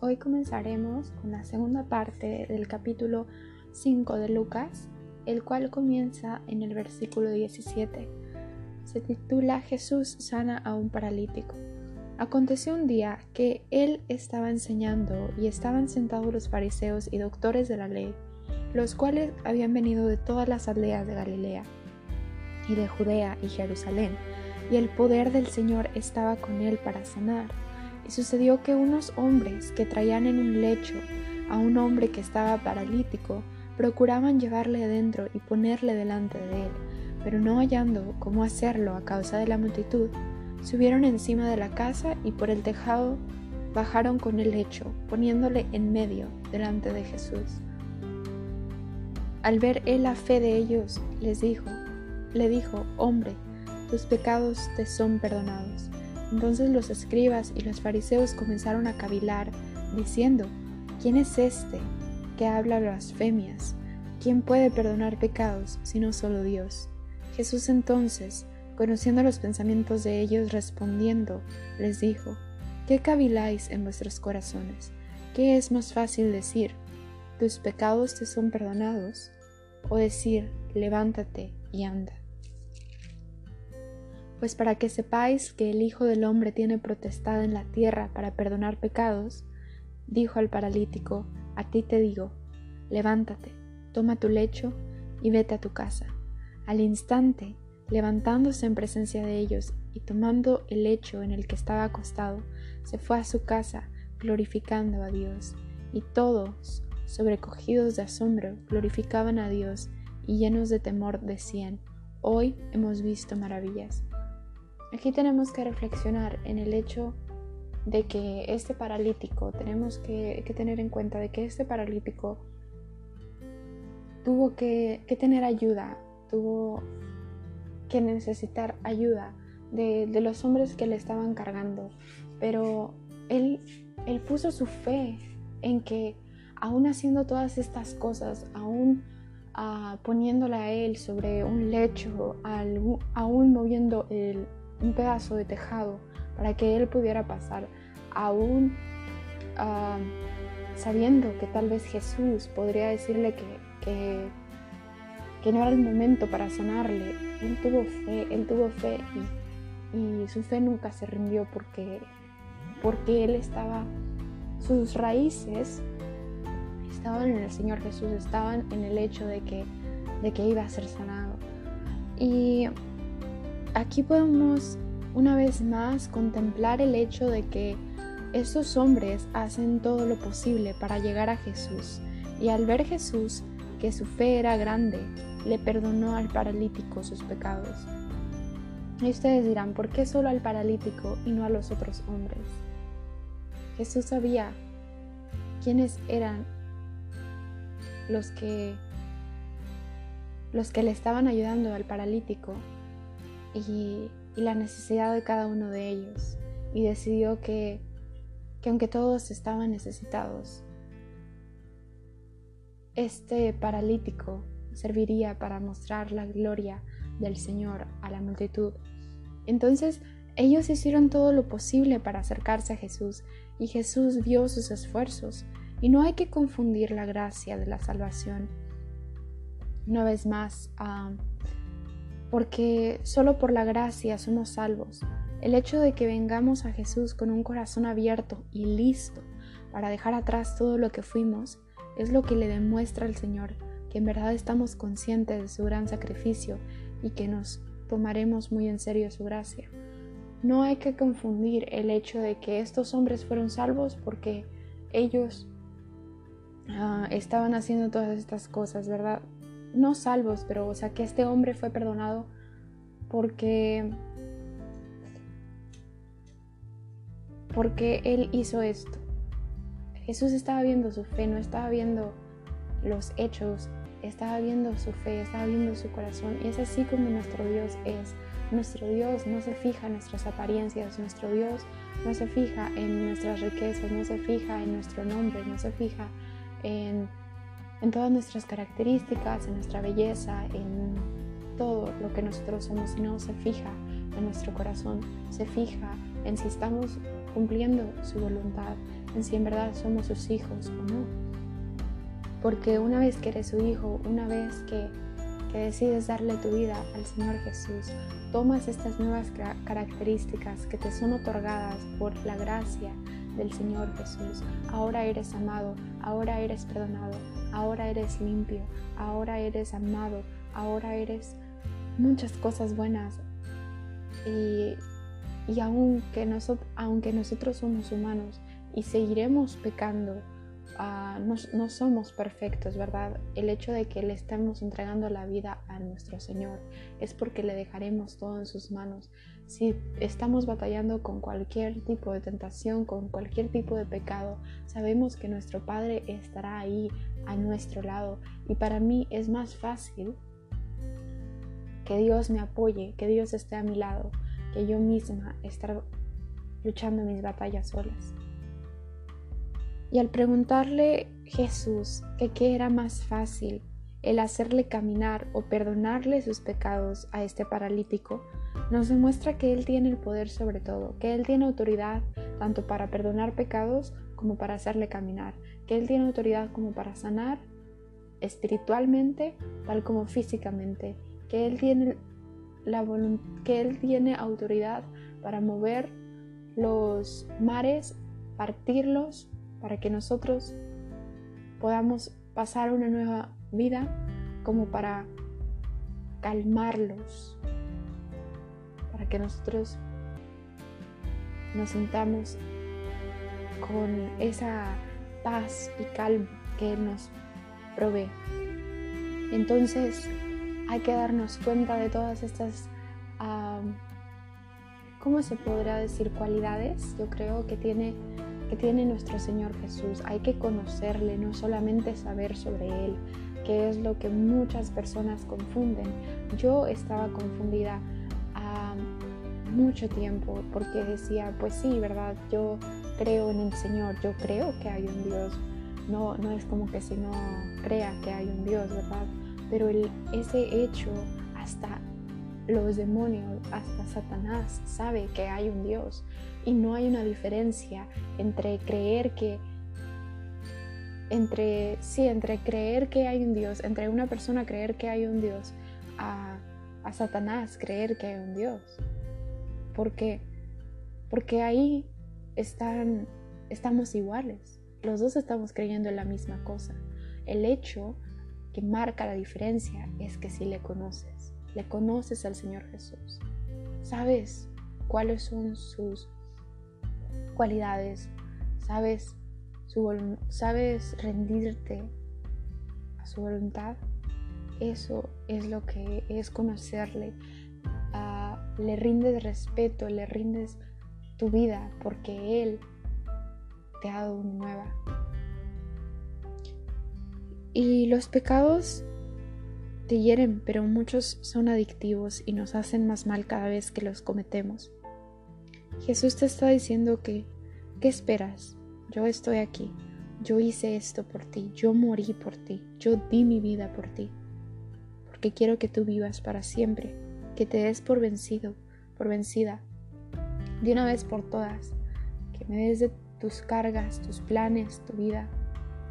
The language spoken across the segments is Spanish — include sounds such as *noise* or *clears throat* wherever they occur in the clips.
hoy comenzaremos con la segunda parte del capítulo 5 de Lucas, el cual comienza en el versículo 17. Se titula Jesús sana a un paralítico. Aconteció un día que él estaba enseñando y estaban sentados los fariseos y doctores de la ley, los cuales habían venido de todas las aldeas de Galilea y de Judea y Jerusalén, y el poder del Señor estaba con él para sanar. Y sucedió que unos hombres que traían en un lecho a un hombre que estaba paralítico, procuraban llevarle adentro y ponerle delante de él, pero no hallando cómo hacerlo a causa de la multitud, subieron encima de la casa y por el tejado bajaron con el lecho, poniéndole en medio delante de Jesús. Al ver él la fe de ellos, les dijo, le dijo, hombre, tus pecados te son perdonados. Entonces los escribas y los fariseos comenzaron a cavilar, diciendo, ¿quién es este que habla blasfemias? ¿Quién puede perdonar pecados sino solo Dios? Jesús entonces, conociendo los pensamientos de ellos, respondiendo, les dijo, ¿qué caviláis en vuestros corazones? ¿Qué es más fácil decir, tus pecados te son perdonados? O decir, levántate y anda. Pues para que sepáis que el Hijo del Hombre tiene protestad en la tierra para perdonar pecados, dijo al paralítico, a ti te digo, levántate, toma tu lecho y vete a tu casa. Al instante, levantándose en presencia de ellos y tomando el lecho en el que estaba acostado, se fue a su casa, glorificando a Dios. Y todos, sobrecogidos de asombro, glorificaban a Dios y llenos de temor decían, hoy hemos visto maravillas. Aquí tenemos que reflexionar en el hecho de que este paralítico, tenemos que, tener en cuenta de que este paralítico tuvo que, tener ayuda, tuvo que necesitar ayuda de, los hombres que le estaban cargando, pero él, él puso su fe en que aún haciendo todas estas cosas, aún ah, poniéndola a él sobre un lecho, aún moviendo el, un pedazo de tejado para que él pudiera pasar, aún ah, sabiendo que tal vez Jesús podría decirle que, que, no era el momento para sanarle. Él tuvo fe, él tuvo fe y, y su fe nunca se rindió porque, porque él estaba, sus raíces estaban en el Señor Jesús, estaban en el hecho de que, de que iba a ser sanado. Y aquí podemos una vez más contemplar el hecho de que estos hombres hacen todo lo posible para llegar a Jesús y al ver Jesús que su fe era grande, le perdonó al paralítico sus pecados. Y ustedes dirán, ¿por qué solo al paralítico y no a los otros hombres? Jesús sabía quiénes eran los que los que le estaban ayudando al paralítico y, la necesidad de cada uno de ellos y decidió que, que aunque todos estaban necesitados, este paralítico serviría para mostrar la gloria del Señor a la multitud. Entonces ellos hicieron todo lo posible para acercarse a Jesús y Jesús vio sus esfuerzos y no hay que confundir la gracia de la salvación. Una vez más, uh, porque solo por la gracia somos salvos. El hecho de que vengamos a Jesús con un corazón abierto y listo para dejar atrás todo lo que fuimos es lo que le demuestra al Señor que en verdad estamos conscientes de su gran sacrificio y que nos tomaremos muy en serio su gracia. No hay que confundir el hecho de que estos hombres fueron salvos porque ellos ah, estaban haciendo todas estas cosas, ¿verdad? No salvos, pero o sea que este hombre fue perdonado porque porque él hizo esto. Jesús estaba viendo su fe, no estaba viendo los hechos, estaba viendo su fe, estaba viendo su corazón. Y es así como nuestro Dios es. Nuestro Dios no se fija en nuestras apariencias, nuestro Dios no se fija en nuestras riquezas, no se fija en nuestro nombre, no se fija en en todas nuestras características, en nuestra belleza, en todo lo que nosotros somos, sino se fija en nuestro corazón, se fija en si estamos cumpliendo su voluntad. en si en verdad somos sus hijos o no. Porque una vez que eres su hijo, una vez que, que decides darle tu vida al Señor Jesús, tomas estas nuevas características que te son otorgadas por la gracia del Señor Jesús. Ahora eres amado, ahora eres perdonado, ahora eres limpio, ahora eres amado, ahora eres muchas cosas buenas. Y, y aunque, nosotros, aunque nosotros somos humanos y seguiremos pecando, Ah, no, somos perfectos, ¿verdad? El hecho de que le estemos entregando la vida a nuestro Señor es porque le dejaremos todo en sus manos. Si estamos batallando con cualquier tipo de tentación, con cualquier tipo de pecado, sabemos que nuestro Padre estará ahí a nuestro lado. Y para mí es más fácil que Dios me apoye, que Dios esté a mi lado, que yo misma estar luchando mis batallas solas. Y al preguntarle Jesús que qué era más fácil, el hacerle caminar o perdonarle sus pecados a este paralítico, nos demuestra que Él tiene el poder sobre todo, que Él tiene autoridad tanto para perdonar pecados como para hacerle caminar, que Él tiene autoridad como para sanar espiritualmente, tal como físicamente, que Él tiene, la que él tiene autoridad para mover los mares, partirlos para que nosotros podamos pasar una nueva vida como para calmarlos, para que nosotros nos sintamos con esa paz y calma que Él nos provee. Entonces hay que darnos cuenta de todas estas, ¿cómo se podrá decir? Cualidades, yo creo que tiene que tiene nuestro Señor Jesús. Hay que conocerle, no solamente saber sobre Él, que es lo que muchas personas confunden. Yo estaba confundida mucho tiempo porque decía, pues sí, ¿verdad? Yo creo en el Señor, yo creo que hay un Dios. No, no es como que si no crea que hay un Dios, ¿verdad? Pero el, ese hecho hasta los demonios, hasta Satanás sabe que hay un Dios y no hay una diferencia entre creer que entre sí, entre creer que hay un Dios, entre una persona creer que hay un Dios a, a Satanás creer que hay un Dios. Porque porque ahí estamos iguales. Los dos estamos creyendo en la misma cosa. El hecho que marca la diferencia es que si le conoces, le conoces al Señor Jesús. Sabes cuáles son sus cualidades, sabes, su, sabes rendirte a su voluntad, eso es lo que es conocerle. Le rindes respeto, le rindes tu vida porque Él te ha dado una nueva. Y los pecados te hieren, pero muchos son adictivos y nos hacen más mal cada vez que los cometemos. Jesús te está diciendo que, ¿qué esperas? Yo estoy aquí, yo hice esto por ti, yo morí por ti, yo di mi vida por ti, porque quiero que tú vivas para siempre, que te des por vencido, por vencida, de una vez por todas, que me des de tus cargas, tus planes, tu vida,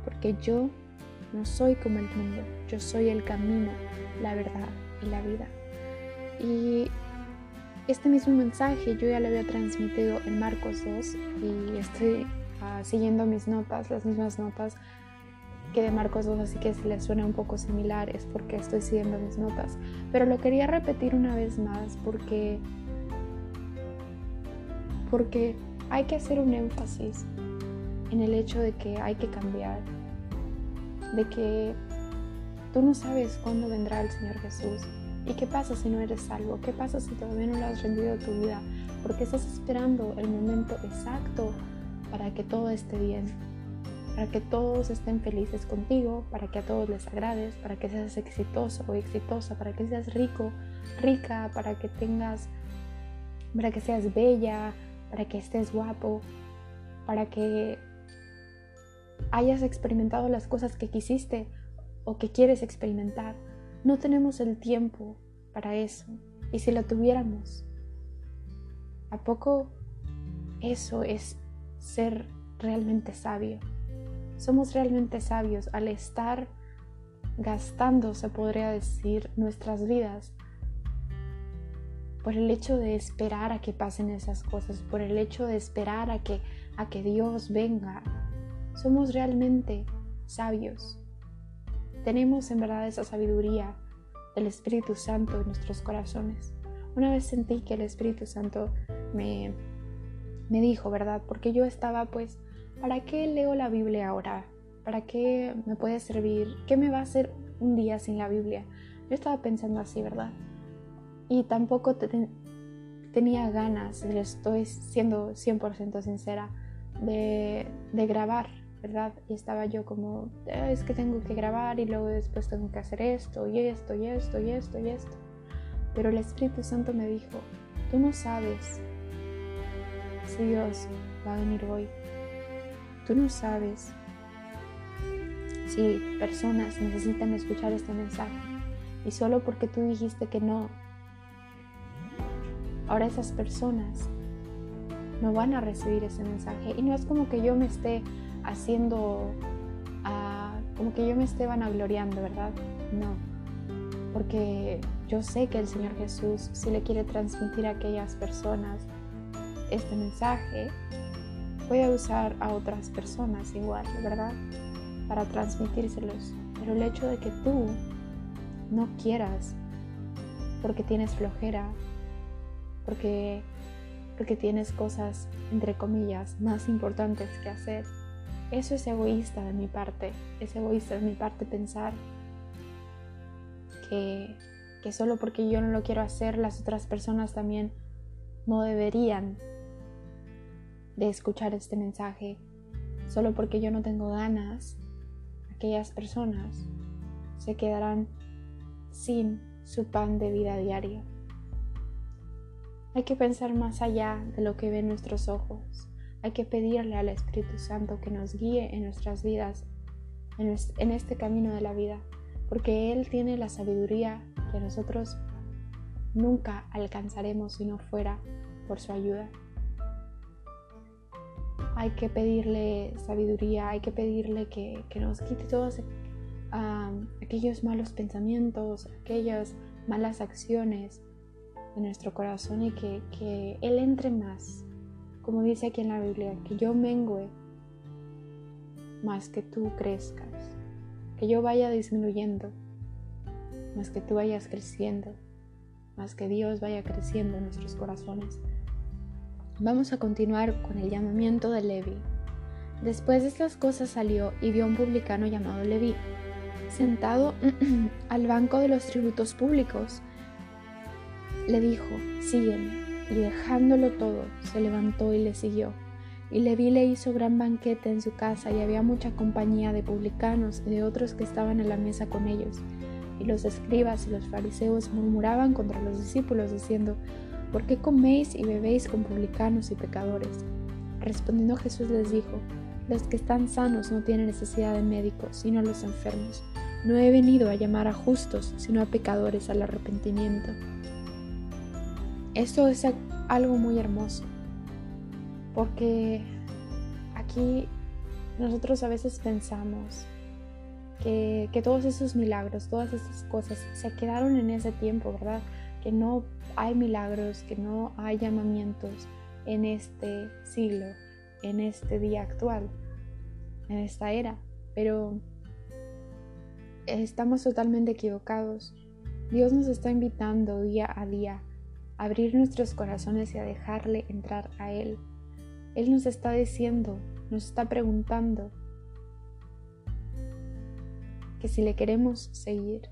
porque yo no soy como el mundo, yo soy el camino, la verdad y la vida. Y este mismo mensaje yo ya lo había transmitido en Marcos 2 y estoy ah, siguiendo mis notas, las mismas notas de Marcos 2, así que si les suena un poco similar es porque estoy siguiendo mis notas. Pero lo quería repetir una vez más porque, porque hay que hacer un énfasis en el hecho de que hay que cambiar, de que tú no sabes cuándo vendrá el Señor Jesús ¿Y qué pasa si no eres salvo? ¿Qué pasa si todavía no le has rendido tu vida? Porque estás esperando el momento exacto para que todo esté bien, para que todos estén felices contigo, para que a todos les agrades, para que seas exitoso o exitosa, para que seas rico, rica, para que tengas, para que seas bella, para que estés guapo, para que hayas experimentado las cosas que quisiste o que quieres experimentar. No tenemos el tiempo para eso. Y si lo tuviéramos, ¿a poco eso es ser realmente sabio. Somos realmente sabios al estar gastando, se podría decir, nuestras vidas por el hecho de esperar a que pasen esas cosas, por el hecho de esperar a que, a que Dios venga. Somos realmente sabios. Tenemos en verdad esa sabiduría del Espíritu Santo en nuestros corazones. Una vez sentí que el Espíritu Santo me, me dijo, ¿verdad? Porque yo estaba pues, ¿para qué leo la Biblia ahora? ¿Para qué me puede servir? ¿Qué me va a hacer un día sin la Biblia? Yo estaba pensando así, ¿verdad? Y tampoco tenía ganas, estoy siendo 100% sincera, de, de grabar, ¿verdad? Y estaba yo como, ah, es que tengo que grabar y luego después tengo que hacer esto y esto y esto y esto y esto. Pero el Espíritu Santo me dijo, tú no sabes si Dios va a venir hoy. Tú no sabes si personas necesitan escuchar este mensaje. Y solo porque tú dijiste que no, ahora esas personas no van a recibir ese mensaje. Y no es como que yo me esté haciendo, ah, como que yo me esté vanagloriando, ¿verdad? No. Porque yo sé que el Señor Jesús, si le quiere transmitir a aquellas personas este mensaje, puede usar a otras personas igual, ¿verdad? Para transmitírselos. Pero el hecho de que tú no quieras, porque tienes flojera, porque, porque tienes cosas, entre comillas, más importantes que hacer, eso es egoísta de mi parte. Es egoísta de mi parte pensar que, que solo porque yo no lo quiero hacer, las otras personas también no deberían de escuchar este mensaje. Solo porque yo no tengo ganas, aquellas personas se quedarán sin su pan de vida diario. Hay que pensar más allá de lo que ven nuestros ojos. Hay que pedirle al Espíritu Santo que nos guíe en nuestras vidas, en este camino de la vida, porque Él tiene la sabiduría que nosotros nunca alcanzaremos si no fuera por su ayuda. Hay que pedirle sabiduría, hay que pedirle que, nos quite todos aquellos malos pensamientos, aquellas malas acciones de nuestro corazón y que, que Él entre más como dice aquí en la Biblia, que yo mengue más que tú crezcas, que yo vaya disminuyendo más que tú vayas creciendo, más que Dios vaya creciendo en nuestros corazones. Vamos a continuar con el llamamiento de Levi. Después de estas cosas salió y vio a un publicano llamado Levi, sentado *clears throat* al banco de los tributos públicos. Le dijo, sígueme y dejándolo todo, se levantó y le siguió. Y Leví le hizo gran banquete en su casa y había mucha compañía de publicanos y de otros que estaban en la mesa con ellos. Y los escribas y los fariseos murmuraban contra los discípulos diciendo, ¿por qué coméis y bebéis con publicanos y pecadores? Respondiendo Jesús les dijo, los que están sanos no tienen necesidad de médicos, sino los enfermos. No he venido a llamar a justos, sino a pecadores al arrepentimiento. Esto es algo muy hermoso, porque aquí nosotros a veces pensamos que, todos esos milagros, todas esas cosas se quedaron en ese tiempo, ¿verdad? Que no hay milagros, que no hay llamamientos en este siglo, en este día actual, en esta era. Pero estamos totalmente equivocados. Dios nos está invitando día a día abrir nuestros corazones y a dejarle entrar a Él. Él nos está diciendo, nos está preguntando que si le queremos seguir.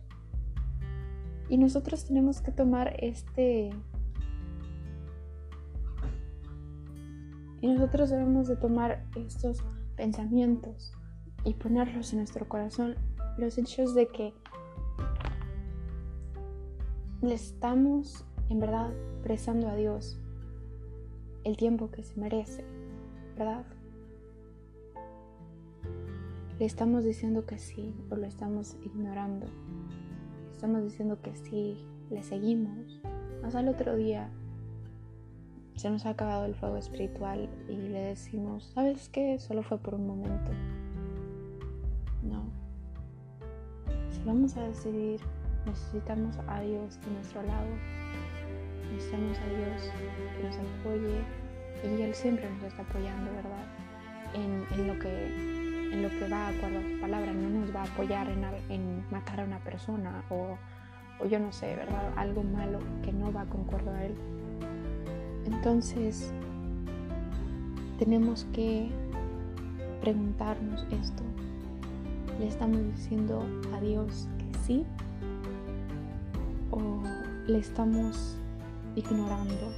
Y nosotros tenemos que tomar este... Y nosotros debemos de tomar estos pensamientos y ponerlos en nuestro corazón, los hechos de que le estamos en verdad prestando a Dios el tiempo que se merece, ¿verdad? Le estamos diciendo que sí o lo estamos ignorando. Estamos diciendo que sí, le seguimos. Más al otro día se nos ha acabado el fuego espiritual y le decimos, ¿sabes qué? Solo fue por un momento. No. Si vamos a decidir, necesitamos a Dios de nuestro lado. Necesitamos a Dios que nos apoye y Él siempre nos está apoyando, ¿verdad? En, lo, que, lo que va a acuerdo a su palabra. No nos va a apoyar en, matar a una persona o, o yo no sé, ¿verdad? Algo malo que no va a concordar a Él entonces, tenemos que preguntarnos esto. ¿Le estamos diciendo a Dios que sí? ¿O le estamos ignorando?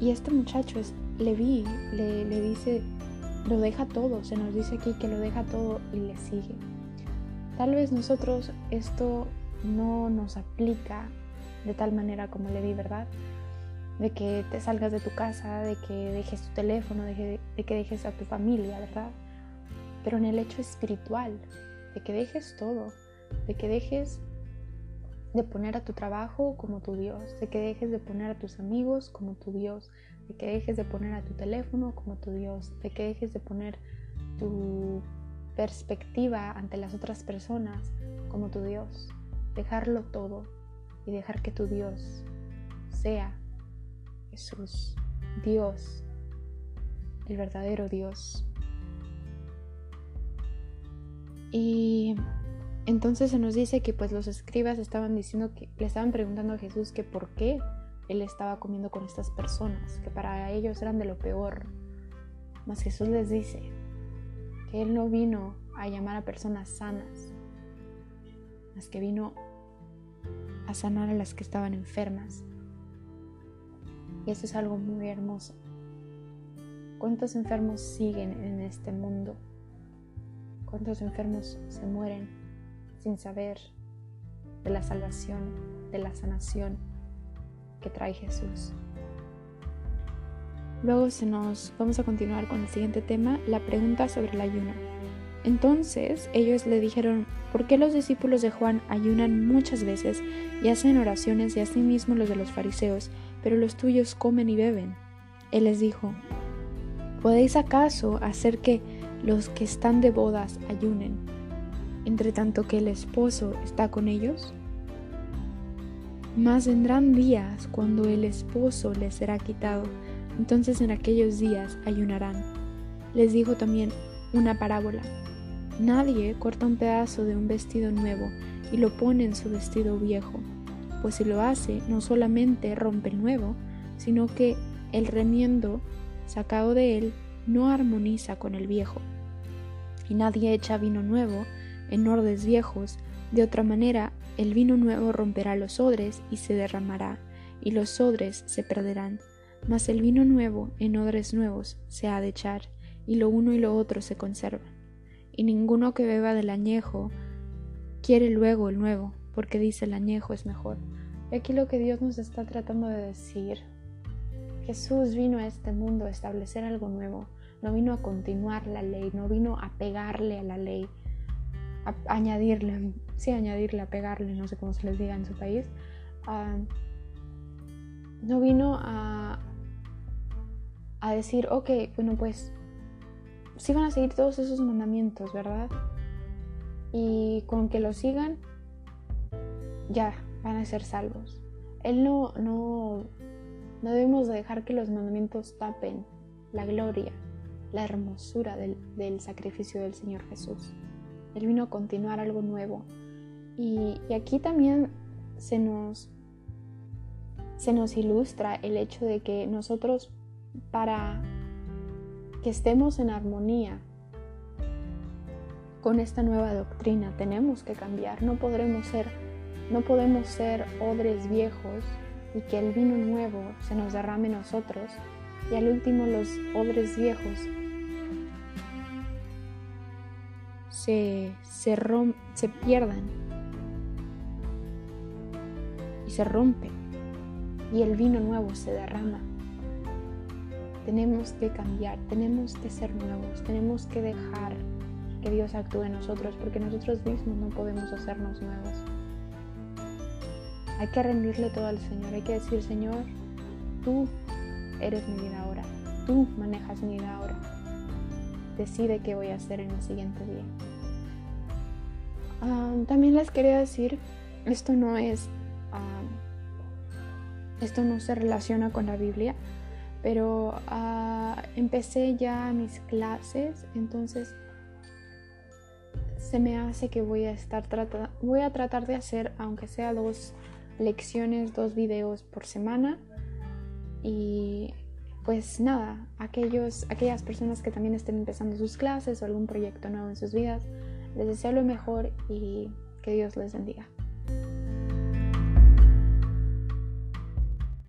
Y este muchacho es Levi, le, le dice, lo deja todo, se nos dice aquí que lo deja todo y le sigue. Tal vez nosotros esto no nos aplica de tal manera como Levi, ¿verdad? de que te salgas de tu casa, de que dejes tu teléfono, de que, dejes a tu familia, ¿verdad? Pero en el hecho espiritual, de que dejes todo, de que dejes de poner a tu trabajo como tu Dios, de que dejes de poner a tus amigos como tu Dios, de que dejes de poner a tu teléfono como tu Dios, de que dejes de poner tu perspectiva ante las otras personas como tu Dios, dejarlo todo y dejar que tu Dios sea Jesús, Dios, el verdadero Dios. Y entonces se nos dice que pues los escribas estaban diciendo que le estaban preguntando a Jesús que por qué él estaba comiendo con estas personas, que para ellos eran de lo peor. Mas Jesús les dice que él no vino a llamar a personas sanas, mas que vino a sanar a las que estaban enfermas. Y eso es algo muy hermoso. ¿Cuántos enfermos siguen en este mundo? ¿Cuántos enfermos se mueren sin saber de la salvación, de la sanación que trae Jesús? Luego se nos vamos a continuar con el siguiente tema, la pregunta sobre el ayuno. Entonces ellos le dijeron, ¿por qué los discípulos de Juan ayunan muchas veces y hacen oraciones y asimismo los de los fariseos, pero los tuyos comen y beben? Él les dijo, ¿podéis acaso hacer que los que están de bodas ayunen, entre tanto que el esposo está con ellos? Mas vendrán días cuando el esposo les será quitado, entonces en aquellos días ayunarán. Les dijo también una parábola. Nadie corta un pedazo de un vestido nuevo y lo pone en su vestido viejo, pues si lo hace no solamente rompe el nuevo, sino que el remiendo sacado de él no armoniza con el viejo. Y nadie echa vino nuevo en ordes viejos, de otra manera el vino nuevo romperá los odres y se derramará, y los odres se perderán. Mas el vino nuevo en odres nuevos se ha de echar, y lo uno y lo otro se conservan. Y ninguno que beba del añejo quiere luego el nuevo, porque dice el añejo es mejor. Y aquí lo que Dios nos está tratando de decir, Jesús vino a este mundo a establecer algo nuevo, no vino a continuar la ley, no vino a pegarle a la ley, añadirle, sí, añadirle, a pegarle, no sé cómo se les diga en su país, no vino a, a decir, ok, bueno, pues sí van a seguir todos esos mandamientos, ¿verdad? Y con que los sigan, ya van a ser salvos. Él no, no, no debemos dejar que los mandamientos tapen la gloria, la hermosura del, del sacrificio del Señor Jesús. Él vino a continuar algo nuevo. Y, y aquí también se nos, se nos ilustra el hecho de que nosotros para que estemos en armonía con esta nueva doctrina. Tenemos que cambiar, no podremos ser, no podemos ser odres viejos y que el vino nuevo se nos derrame nosotros y al último los odres viejos se, se, pierdan y se rompen y el vino nuevo se derrama. Tenemos que cambiar, tenemos que ser nuevos, tenemos que dejar que Dios actúe en nosotros porque nosotros mismos no podemos hacernos nuevos. Hay que rendirle todo al Señor, hay que decir, Señor, tú eres mi vida ahora, tú manejas mi vida ahora. Decide qué voy a hacer en el siguiente día. También les quería decir, esto no es, esto no se relaciona con la Biblia, pero ah, empecé ya mis clases, entonces se me hace que voy a estar tratando, voy a tratar de hacer, aunque sea dos lecciones, dos videos por semana. Y pues nada, aquellos, aquellas personas que también estén empezando sus clases o algún proyecto nuevo en sus vidas, les deseo lo mejor y que Dios les bendiga.